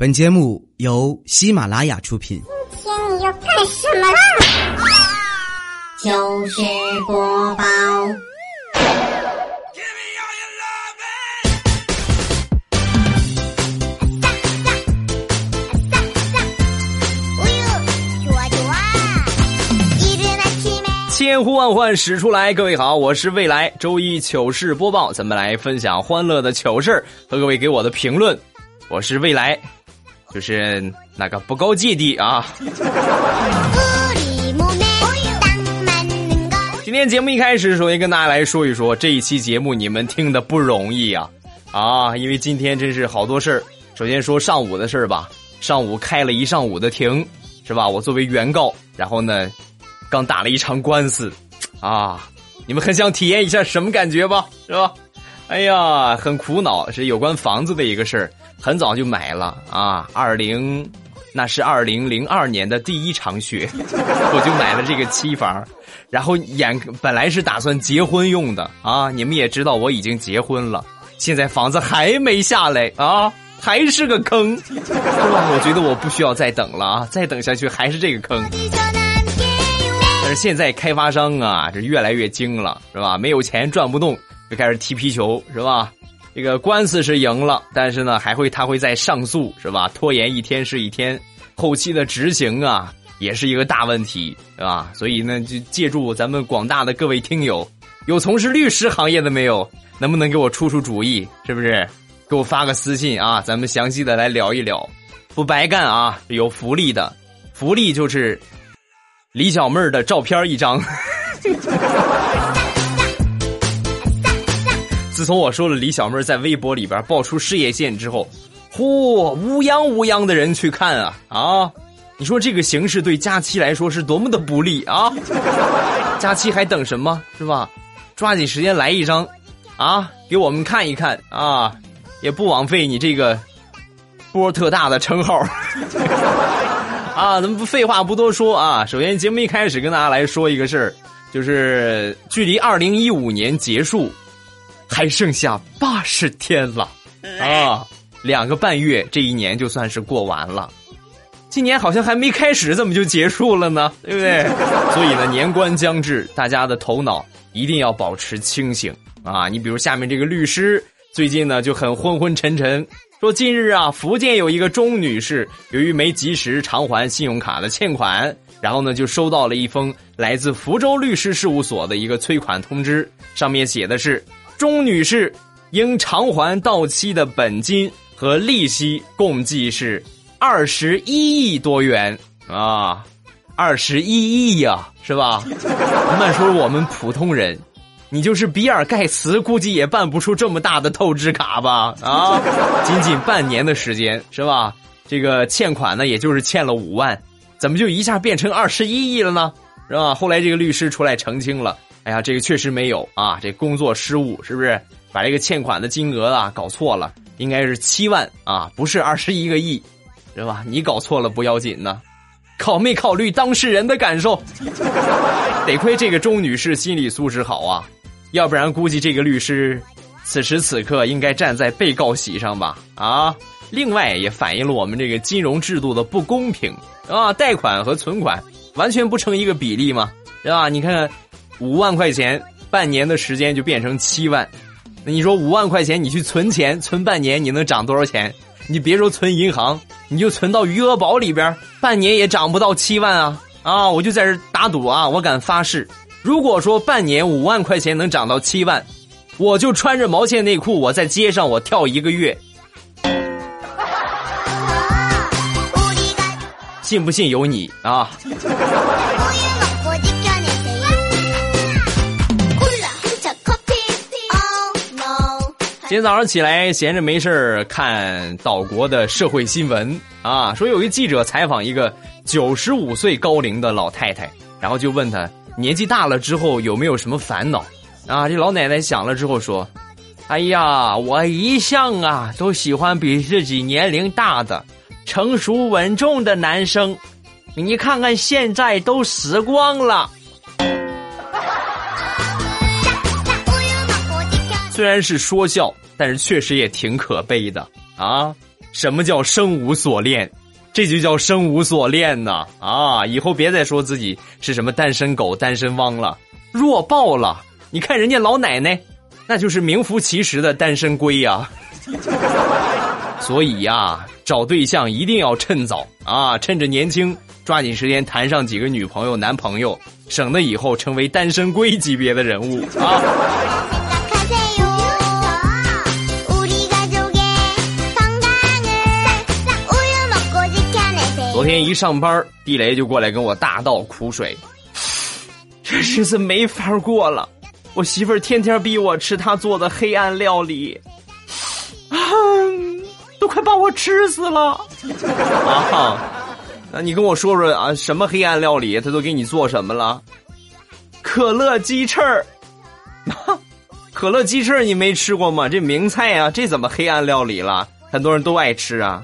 本节目由喜马拉雅出品。今天你要干什么啦？就是播报。千呼万唤始出来，各位好，我是未来周一糗事播报，咱们来分享欢乐的糗事和各位给我的评论。我是未来，就是那个不高阶的啊。今天节目一开始，首先跟大家来说一说这一期节目你们听的不容易啊啊！因为今天真是好多事儿。首先说上午的事儿吧，上午开了一上午的庭，是吧？我作为原告，然后呢。刚打了一场官司，啊，你们很想体验一下什么感觉吧？是吧？哎呀，很苦恼，是有关房子的一个事儿。很早就买了啊，二零，那是二零零二年的第一场雪，我就买了这个期房，然后眼本来是打算结婚用的啊。你们也知道我已经结婚了，现在房子还没下来啊，还是个坑，是吧？我觉得我不需要再等了啊，再等下去还是这个坑。但是现在开发商啊，这越来越精了，是吧？没有钱转不动，就开始踢皮球，是吧？这个官司是赢了，但是呢，还会他会再上诉，是吧？拖延一天是一天，后期的执行啊，也是一个大问题，是吧？所以呢，就借助咱们广大的各位听友，有从事律师行业的没有？能不能给我出出主意？是不是？给我发个私信啊，咱们详细的来聊一聊，不白干啊，有福利的，福利就是。李小妹儿的照片一张。自从我说了李小妹在微博里边爆出事业线之后，嚯，乌泱乌泱的人去看啊啊！你说这个形势对佳期来说是多么的不利啊！佳期还等什么是吧？抓紧时间来一张啊，给我们看一看啊，也不枉费你这个波特大的称号。啊，咱们不废话不多说啊！首先，节目一开始跟大家来说一个事儿，就是距离二零一五年结束还剩下八十天了啊，两个半月，这一年就算是过完了。今年好像还没开始，怎么就结束了呢？对不对？所以呢，年关将至，大家的头脑一定要保持清醒啊！你比如下面这个律师，最近呢就很昏昏沉沉。说近日啊，福建有一个钟女士，由于没及时偿还信用卡的欠款，然后呢就收到了一封来自福州律师事务所的一个催款通知，上面写的是钟女士应偿还到期的本金和利息共计是二十一亿多元啊，二十一亿呀，是吧？慢说我们普通人。你就是比尔盖茨，估计也办不出这么大的透支卡吧？啊，仅仅半年的时间是吧？这个欠款呢，也就是欠了五万，怎么就一下变成二十一亿了呢？是吧？后来这个律师出来澄清了，哎呀，这个确实没有啊，这工作失误，是不是？把这个欠款的金额啊搞错了，应该是七万啊，不是二十一个亿，是吧？你搞错了不要紧呢，考没考虑当事人的感受？得亏这个钟女士心理素质好啊。要不然，估计这个律师此时此刻应该站在被告席上吧？啊，另外也反映了我们这个金融制度的不公平啊！贷款和存款完全不成一个比例嘛，对吧？你看看，五万块钱半年的时间就变成七万，那你说五万块钱你去存钱，存半年你能涨多少钱？你别说存银行，你就存到余额宝里边，半年也涨不到七万啊！啊，我就在这打赌啊，我敢发誓。如果说半年五万块钱能涨到七万，我就穿着毛线内裤，我在街上我跳一个月，信不信由你啊！今天早上起来闲着没事看岛国的社会新闻啊，说有一记者采访一个九十五岁高龄的老太太，然后就问她。年纪大了之后有没有什么烦恼？啊，这老奶奶想了之后说：“哎呀，我一向啊都喜欢比自己年龄大的、成熟稳重的男生。你看看现在都死光了。虽然是说笑，但是确实也挺可悲的啊。什么叫生无所恋？这就叫生无所恋呐！啊，以后别再说自己是什么单身狗、单身汪了，弱爆了！你看人家老奶奶，那就是名副其实的单身龟呀。所以呀，找对象一定要趁早啊，趁着年轻，抓紧时间谈上几个女朋友、男朋友，省得以后成为单身龟级别的人物啊。昨天一上班，地雷就过来跟我大倒苦水，这日子没法过了。我媳妇儿天天逼我吃她做的黑暗料理，啊，都快把我吃死了。啊，那你跟我说说啊，什么黑暗料理？她都给你做什么了？可乐鸡翅儿，可乐鸡翅你没吃过吗？这名菜啊，这怎么黑暗料理了？很多人都爱吃啊。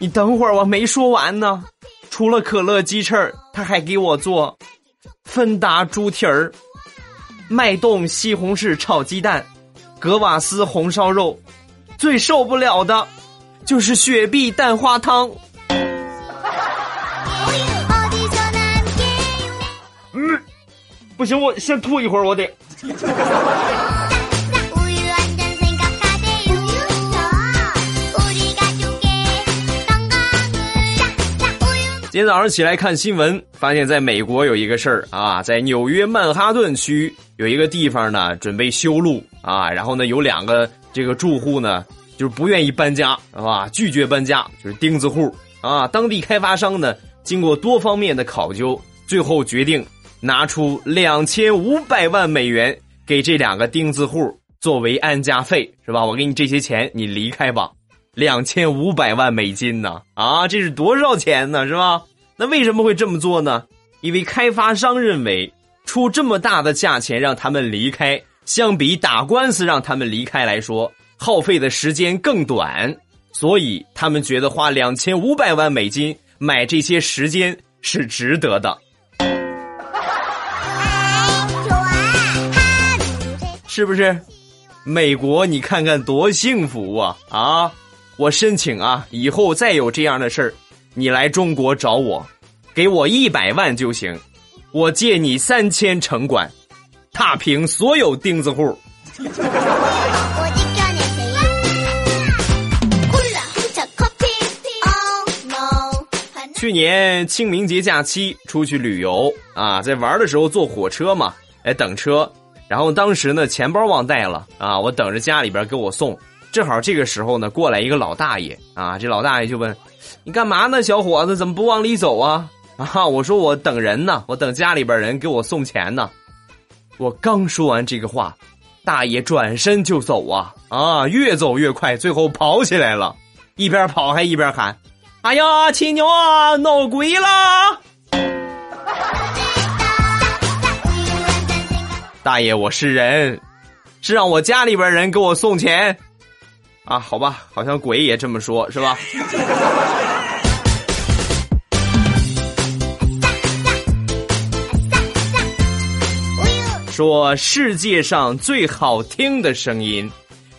你等会儿，我没说完呢。除了可乐鸡翅，他还给我做芬达猪蹄儿、脉动西红柿炒鸡蛋、格瓦斯红烧肉，最受不了的，就是雪碧蛋花汤。嗯，不行，我先吐一会儿，我得。今天早上起来看新闻，发现在美国有一个事儿啊，在纽约曼哈顿区有一个地方呢，准备修路啊，然后呢有两个这个住户呢，就是不愿意搬家，是吧？拒绝搬家，就是钉子户啊。当地开发商呢，经过多方面的考究，最后决定拿出两千五百万美元给这两个钉子户作为安家费，是吧？我给你这些钱，你离开吧。两千五百万美金呢？啊，这是多少钱呢？是吧？那为什么会这么做呢？因为开发商认为出这么大的价钱让他们离开，相比打官司让他们离开来说，耗费的时间更短，所以他们觉得花两千五百万美金买这些时间是值得的。是不是？美国，你看看多幸福啊！啊！我申请啊，以后再有这样的事儿，你来中国找我，给我一百万就行，我借你三千城管，踏平所有钉子户。去年清明节假期出去旅游啊，在玩的时候坐火车嘛，哎等车，然后当时呢钱包忘带了啊，我等着家里边给我送。正好这个时候呢，过来一个老大爷啊，这老大爷就问：“你干嘛呢，小伙子？怎么不往里走啊？” 啊，我说我等人呢，我等家里边人给我送钱呢。我刚说完这个话，大爷转身就走啊啊，越走越快，最后跑起来了，一边跑还一边喊：“哎呀，亲娘啊，闹鬼了！” 大爷，我是人，是让我家里边人给我送钱。啊，好吧，好像鬼也这么说，是吧？说世界上最好听的声音，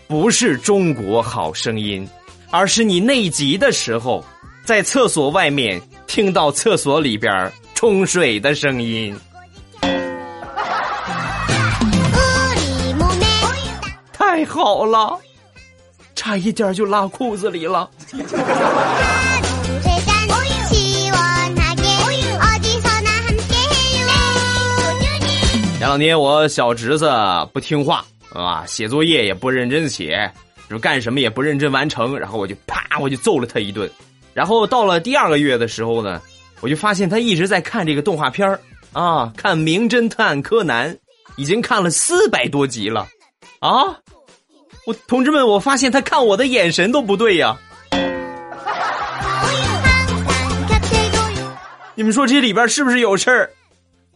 不是中国好声音，而是你内急的时候，在厕所外面听到厕所里边冲水的声音。太好了。差一点就拉裤子里了。前 两天我小侄子不听话啊，写作业也不认真写，就干什么也不认真完成，然后我就啪我就揍了他一顿。然后到了第二个月的时候呢，我就发现他一直在看这个动画片啊，看《名侦探柯南》，已经看了四百多集了啊。我同志们，我发现他看我的眼神都不对呀！你们说这里边是不是有事儿？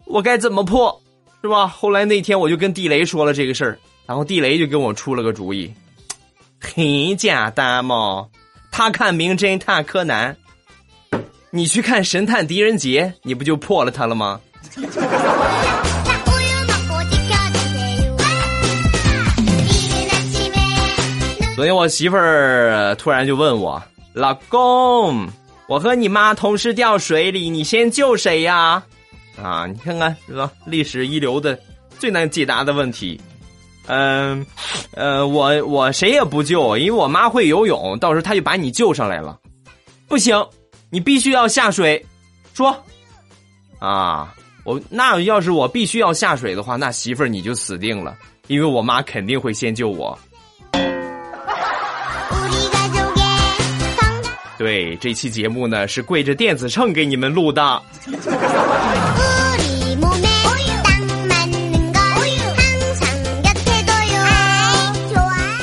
我该怎么破？是吧？后来那天我就跟地雷说了这个事儿，然后地雷就跟我出了个主意，很简单嘛，他看《名侦探柯南》，你去看《神探狄仁杰》，你不就破了他了吗？昨天我媳妇儿突然就问我老公，我和你妈同时掉水里，你先救谁呀？啊，你看看是吧？历史一流的最难解答的问题。嗯，呃，我我谁也不救，因为我妈会游泳，到时候她就把你救上来了。不行，你必须要下水。说，啊，我那要是我必须要下水的话，那媳妇儿你就死定了，因为我妈肯定会先救我。对，这期节目呢是跪着电子秤给你们录的。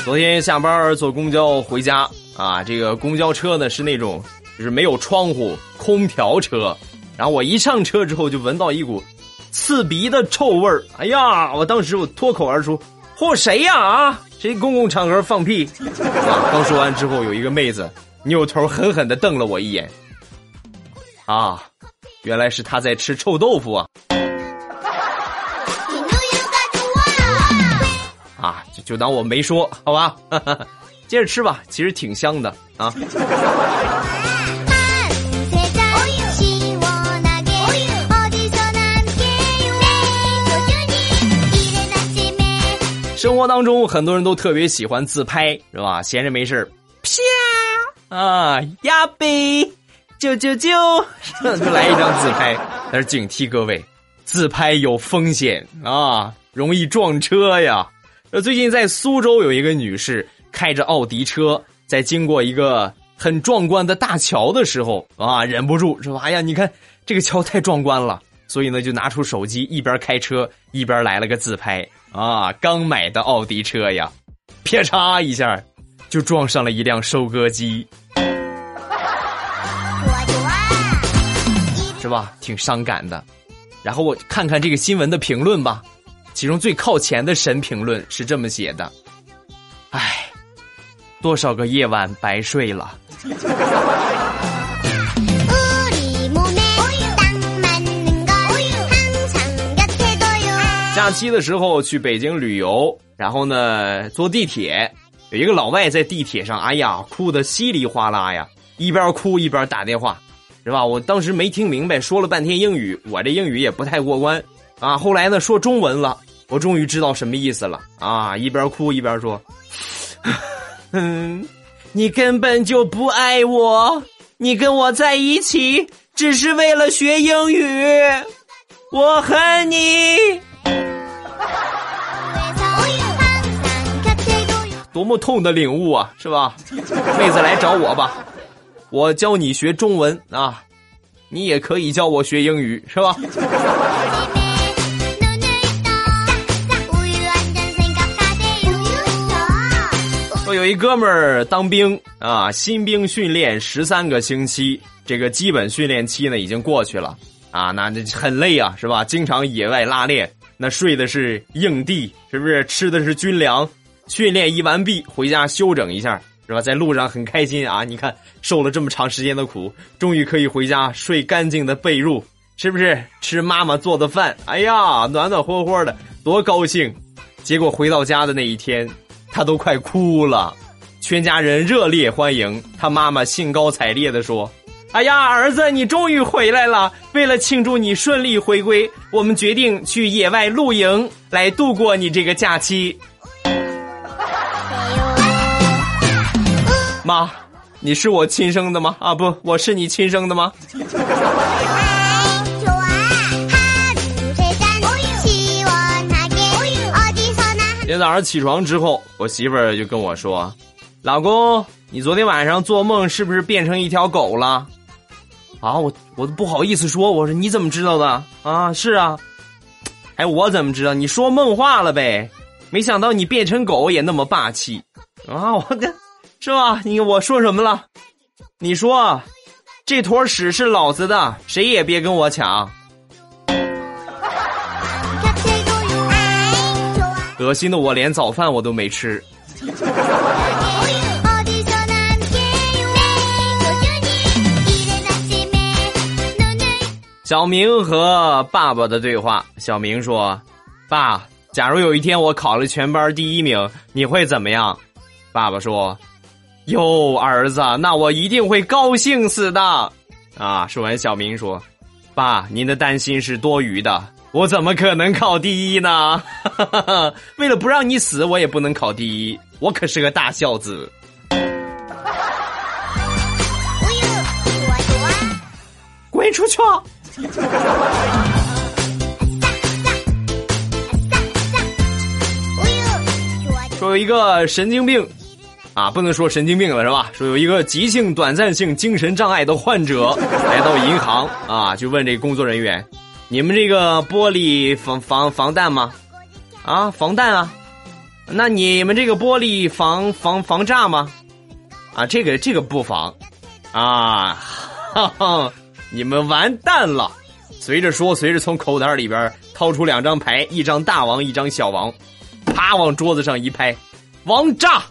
昨天下班坐公交回家啊，这个公交车呢是那种就是没有窗户空调车，然后我一上车之后就闻到一股刺鼻的臭味儿。哎呀，我当时我脱口而出：“嚯，谁呀？啊，谁公共场合放屁？”啊，刚说完之后，有一个妹子扭头狠狠的瞪了我一眼。啊，原来是他在吃臭豆腐啊！啊，就就当我没说，好吧，接着吃吧，其实挺香的啊。生活当中，很多人都特别喜欢自拍，是吧？闲着没事啪啊呀呗，啾啾啾，就来一张自拍。但是警惕各位，自拍有风险啊，容易撞车呀。呃，最近在苏州有一个女士开着奥迪车，在经过一个很壮观的大桥的时候啊，忍不住说：“哎呀，你看这个桥太壮观了。”所以呢，就拿出手机一边开车一边来了个自拍啊，刚买的奥迪车呀，啪嚓一下就撞上了一辆收割机，是吧？挺伤感的。然后我看看这个新闻的评论吧。其中最靠前的神评论是这么写的：“唉，多少个夜晚白睡了。”假期的时候去北京旅游，然后呢坐地铁，有一个老外在地铁上，哎呀，哭的稀里哗啦呀，一边哭一边打电话，是吧？我当时没听明白，说了半天英语，我这英语也不太过关啊。后来呢说中文了。我终于知道什么意思了啊！一边哭一边说：“嗯，你根本就不爱我，你跟我在一起只是为了学英语，我恨你。”多么痛的领悟啊，是吧？妹子来找我吧，我教你学中文啊，你也可以教我学英语，是吧？有一哥们儿当兵啊，新兵训练十三个星期，这个基本训练期呢已经过去了啊，那这很累啊，是吧？经常野外拉练，那睡的是硬地，是不是？吃的是军粮。训练一完毕，回家休整一下，是吧？在路上很开心啊，你看受了这么长时间的苦，终于可以回家睡干净的被褥，是不是？吃妈妈做的饭，哎呀，暖暖和和的，多高兴！结果回到家的那一天。他都快哭了，全家人热烈欢迎他妈妈，兴高采烈的说：“哎呀，儿子，你终于回来了！为了庆祝你顺利回归，我们决定去野外露营，来度过你这个假期。”妈，你是我亲生的吗？啊，不，我是你亲生的吗？今天早上起床之后，我媳妇儿就跟我说：“老公，你昨天晚上做梦是不是变成一条狗了？”啊，我我都不好意思说，我说你怎么知道的？啊，是啊，哎，我怎么知道？你说梦话了呗？没想到你变成狗也那么霸气啊！我的，是吧？你我说什么了？你说，这坨屎是老子的，谁也别跟我抢。恶心的我连早饭我都没吃。小明和爸爸的对话：小明说：“爸，假如有一天我考了全班第一名，你会怎么样？”爸爸说：“哟，儿子，那我一定会高兴死的。啊！说完，小明说：“爸，您的担心是多余的，我怎么可能考第一呢？为了不让你死，我也不能考第一，我可是个大孝子。”滚出去！说有一个神经病。啊，不能说神经病了是吧？说有一个急性短暂性精神障碍的患者来到银行啊，就问这工作人员：“你们这个玻璃防防防弹吗？啊，防弹啊？那你们这个玻璃防防防炸吗？啊，这个这个不防啊，哈哈，你们完蛋了！随着说，随着从口袋里边掏出两张牌，一张大王，一张小王，啪往桌子上一拍，王炸！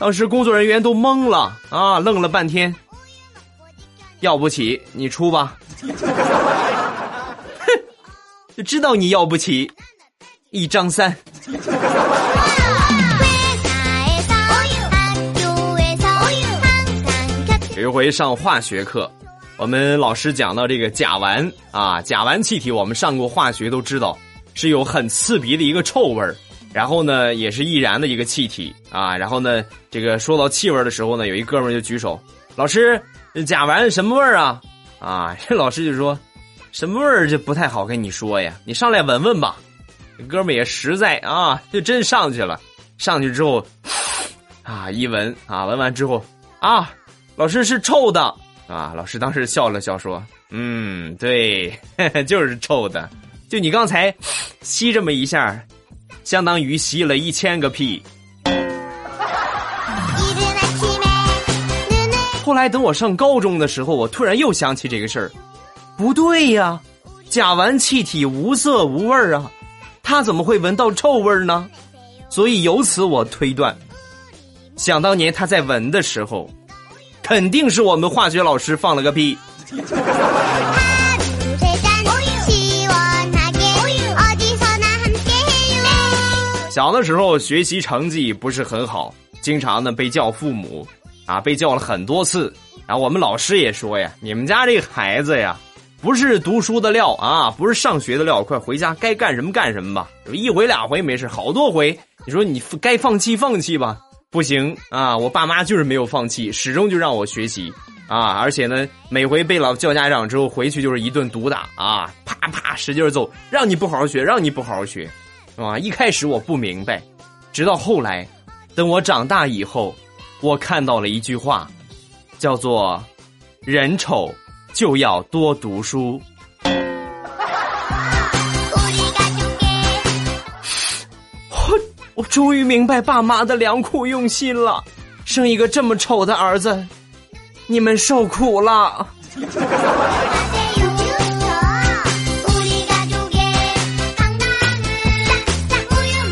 当时工作人员都懵了啊，愣了半天。要不起，你出吧。哼，就知道你要不起。一张三。有一回上化学课，我们老师讲到这个甲烷啊，甲烷气体，我们上过化学都知道是有很刺鼻的一个臭味儿。然后呢，也是易燃的一个气体啊。然后呢，这个说到气味的时候呢，有一哥们就举手：“老师，甲烷什么味儿啊？”啊，这 老师就说：“什么味儿就不太好跟你说呀，你上来闻闻吧。”哥们也实在啊，就真上去了。上去之后，啊，一闻啊，闻完之后啊，老师是臭的啊。老师当时笑了笑说：“嗯，对，就是臭的。就你刚才吸这么一下。”相当于吸了一千个屁。后来等我上高中的时候，我突然又想起这个事儿，不对呀，甲烷气体无色无味儿啊，他怎么会闻到臭味儿呢？所以由此我推断，想当年他在闻的时候，肯定是我们化学老师放了个屁。小的时候学习成绩不是很好，经常呢被叫父母，啊被叫了很多次，然后我们老师也说呀，你们家这孩子呀，不是读书的料啊，不是上学的料，快回家该干什么干什么吧。一回两回没事，好多回，你说你该放弃放弃吧，不行啊，我爸妈就是没有放弃，始终就让我学习啊，而且呢，每回被老叫家长之后回去就是一顿毒打啊，啪啪使劲揍，让你不好好学，让你不好好学。啊！一开始我不明白，直到后来，等我长大以后，我看到了一句话，叫做“人丑就要多读书”。我终于明白爸妈的良苦用心了，生一个这么丑的儿子，你们受苦了。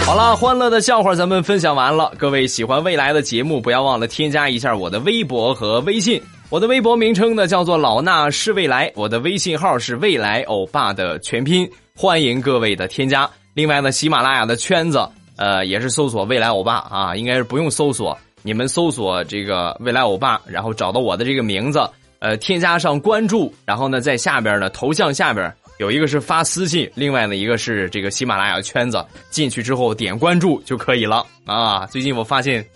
好了，欢乐的笑话咱们分享完了。各位喜欢未来的节目，不要忘了添加一下我的微博和微信。我的微博名称呢叫做老衲是未来，我的微信号是未来欧巴的全拼，欢迎各位的添加。另外呢，喜马拉雅的圈子，呃，也是搜索未来欧巴啊，应该是不用搜索，你们搜索这个未来欧巴，然后找到我的这个名字，呃，添加上关注，然后呢，在下边呢头像下边。有一个是发私信，另外呢一个是这个喜马拉雅圈子，进去之后点关注就可以了啊！最近我发现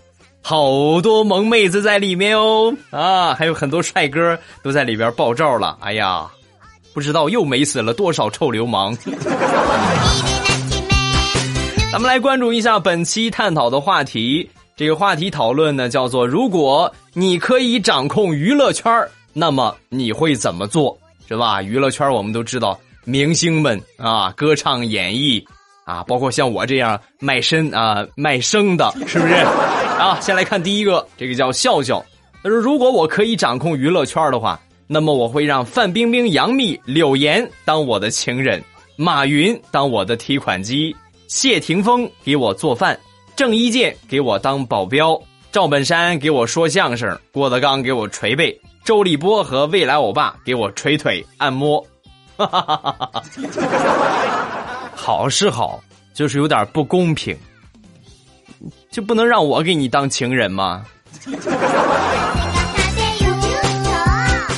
好多萌妹子在里面哦啊，还有很多帅哥都在里边爆照了。哎呀，不知道又美死了多少臭流氓！咱们来关注一下本期探讨的话题，这个话题讨论呢叫做：如果你可以掌控娱乐圈那么你会怎么做？是吧？娱乐圈我们都知道。明星们啊，歌唱演绎啊，包括像我这样卖身啊卖声的，是不是？啊，先来看第一个，这个叫笑笑。他说：“如果我可以掌控娱乐圈的话，那么我会让范冰冰、杨幂、柳岩当我的情人，马云当我的提款机，谢霆锋给我做饭，郑伊健给我当保镖，赵本山给我说相声，郭德纲给我捶背，周立波和未来欧巴给我捶腿按摩。”哈哈哈哈哈！好是好，就是有点不公平，就不能让我给你当情人吗？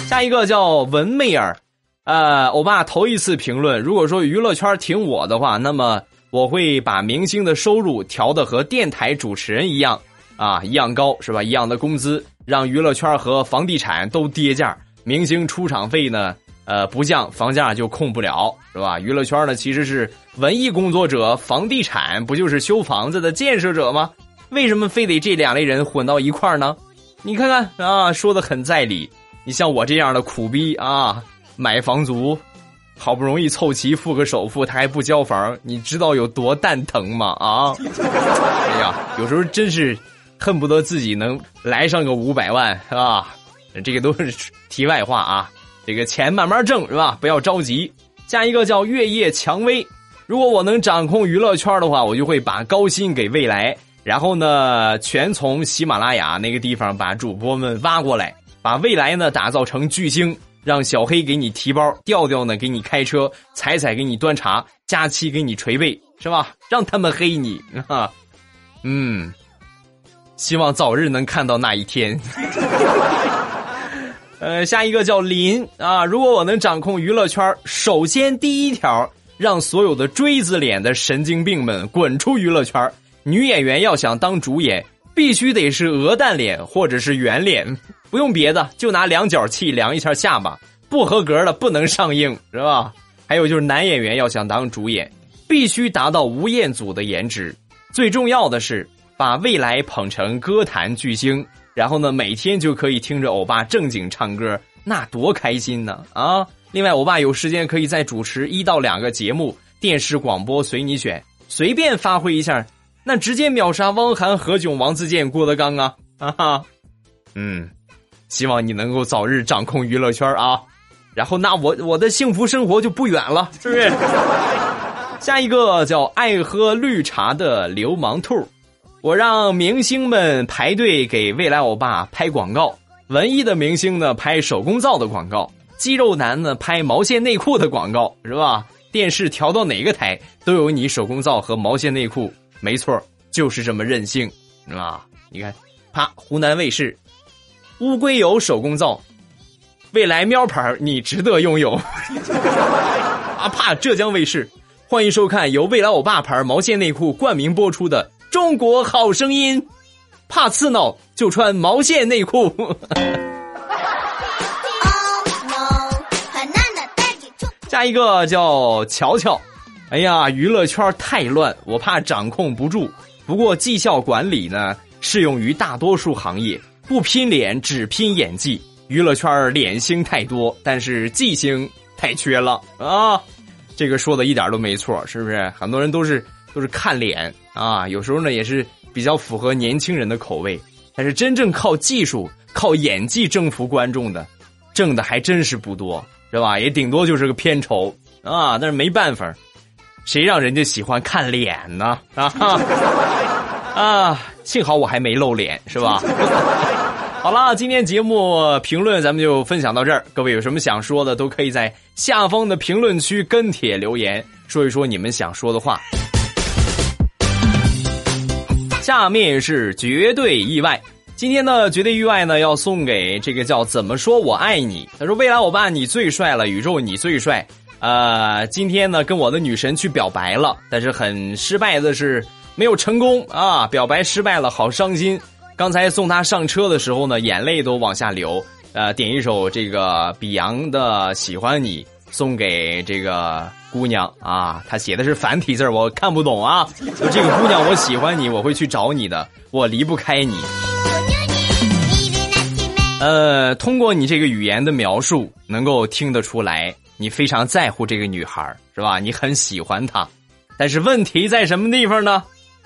下一个叫文媚儿，呃，欧巴头一次评论，如果说娱乐圈挺我的话，那么我会把明星的收入调的和电台主持人一样啊，一样高是吧？一样的工资，让娱乐圈和房地产都跌价，明星出场费呢，呃，不降，房价就控不了是吧？娱乐圈呢其实是文艺工作者，房地产不就是修房子的建设者吗？为什么非得这两类人混到一块儿呢？你看看啊，说的很在理。你像我这样的苦逼啊，买房族，好不容易凑齐付个首付，他还不交房，你知道有多蛋疼吗？啊！哎呀，有时候真是恨不得自己能来上个五百万，是吧？这个都是题外话啊，这个钱慢慢挣是吧？不要着急。下一个叫月夜蔷薇，如果我能掌控娱乐圈的话，我就会把高薪给未来，然后呢，全从喜马拉雅那个地方把主播们挖过来。把未来呢打造成巨星，让小黑给你提包，调调呢给你开车，彩彩给你端茶，佳期给你捶背，是吧？让他们黑你啊！嗯，希望早日能看到那一天。呃，下一个叫林啊，如果我能掌控娱乐圈，首先第一条，让所有的锥子脸的神经病们滚出娱乐圈。女演员要想当主演，必须得是鹅蛋脸或者是圆脸。不用别的，就拿量角器量一下下巴，不合格的不能上映，是吧？还有就是男演员要想当主演，必须达到吴彦祖的颜值。最重要的是把未来捧成歌坛巨星，然后呢，每天就可以听着欧巴正经唱歌，那多开心呢！啊！另外，欧巴有时间可以再主持一到两个节目，电视广播随你选，随便发挥一下，那直接秒杀汪涵、何炅、王自健、郭德纲啊！哈哈，嗯。希望你能够早日掌控娱乐圈啊，然后那我我的幸福生活就不远了，是不是？下一个叫爱喝绿茶的流氓兔，我让明星们排队给未来欧巴拍广告，文艺的明星呢拍手工皂的广告，肌肉男呢拍毛线内裤的广告，是吧？电视调到哪个台都有你手工皂和毛线内裤，没错，就是这么任性，是吧？你看，啪，湖南卫视。乌龟油手工皂，未来喵牌你值得拥有。啊啪浙江卫视，欢迎收看由未来欧巴牌毛线内裤冠名播出的《中国好声音》。怕刺挠就穿毛线内裤。下一个叫乔乔，哎呀，娱乐圈太乱，我怕掌控不住。不过绩效管理呢，适用于大多数行业。不拼脸，只拼演技。娱乐圈脸星太多，但是技星太缺了啊！这个说的一点都没错，是不是？很多人都是都是看脸啊，有时候呢也是比较符合年轻人的口味。但是真正靠技术、靠演技征服观众的，挣的还真是不多，是吧？也顶多就是个片酬啊。但是没办法，谁让人家喜欢看脸呢？啊！啊，幸好我还没露脸，是吧？好了，今天节目评论咱们就分享到这儿。各位有什么想说的，都可以在下方的评论区跟帖留言，说一说你们想说的话。下面是绝对意外，今天的绝对意外呢，要送给这个叫怎么说我爱你。他说：“未来我爸你最帅了，宇宙你最帅。”呃，今天呢跟我的女神去表白了，但是很失败的是。没有成功啊！表白失败了，好伤心。刚才送他上车的时候呢，眼泪都往下流。呃，点一首这个比洋的《喜欢你》，送给这个姑娘啊。他写的是繁体字我看不懂啊。这个姑娘，我喜欢你，我会去找你的，我离不开你。呃，通过你这个语言的描述，能够听得出来，你非常在乎这个女孩，是吧？你很喜欢她，但是问题在什么地方呢？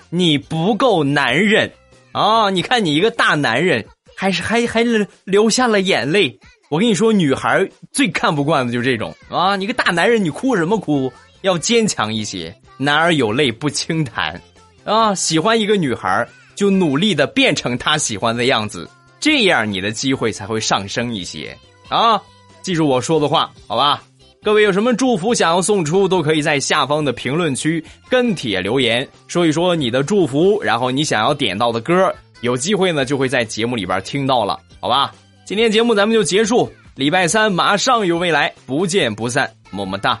你不够男人，啊！你看你一个大男人，还是还还流下了眼泪。我跟你说，女孩最看不惯的就是这种啊！你个大男人，你哭什么哭？要坚强一些。男儿有泪不轻弹，啊！喜欢一个女孩，就努力的变成她喜欢的样子，这样你的机会才会上升一些啊！记住我说的话，好吧？各位有什么祝福想要送出，都可以在下方的评论区跟帖留言，说一说你的祝福，然后你想要点到的歌，有机会呢就会在节目里边听到了，好吧？今天节目咱们就结束，礼拜三马上有未来，不见不散，么么哒。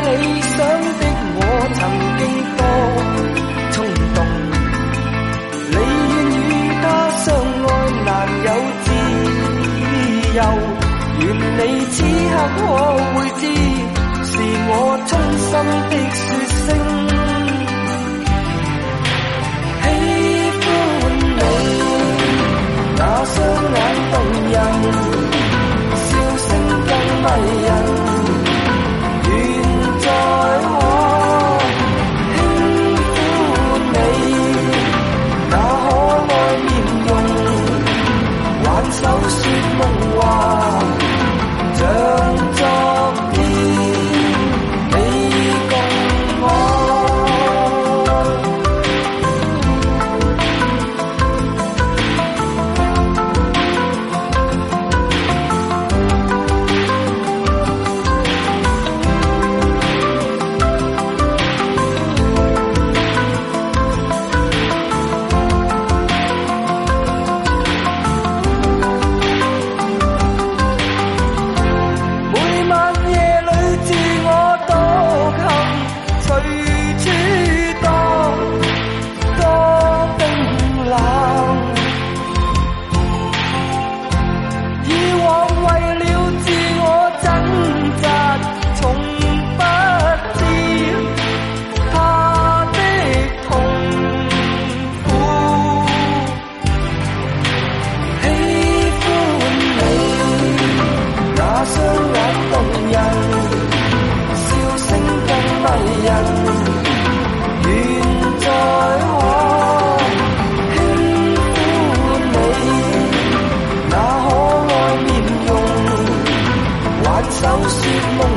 理想的我，曾经多冲动。你愿与他相爱难有自由。愿你此刻可会知，是我衷心的说手说梦。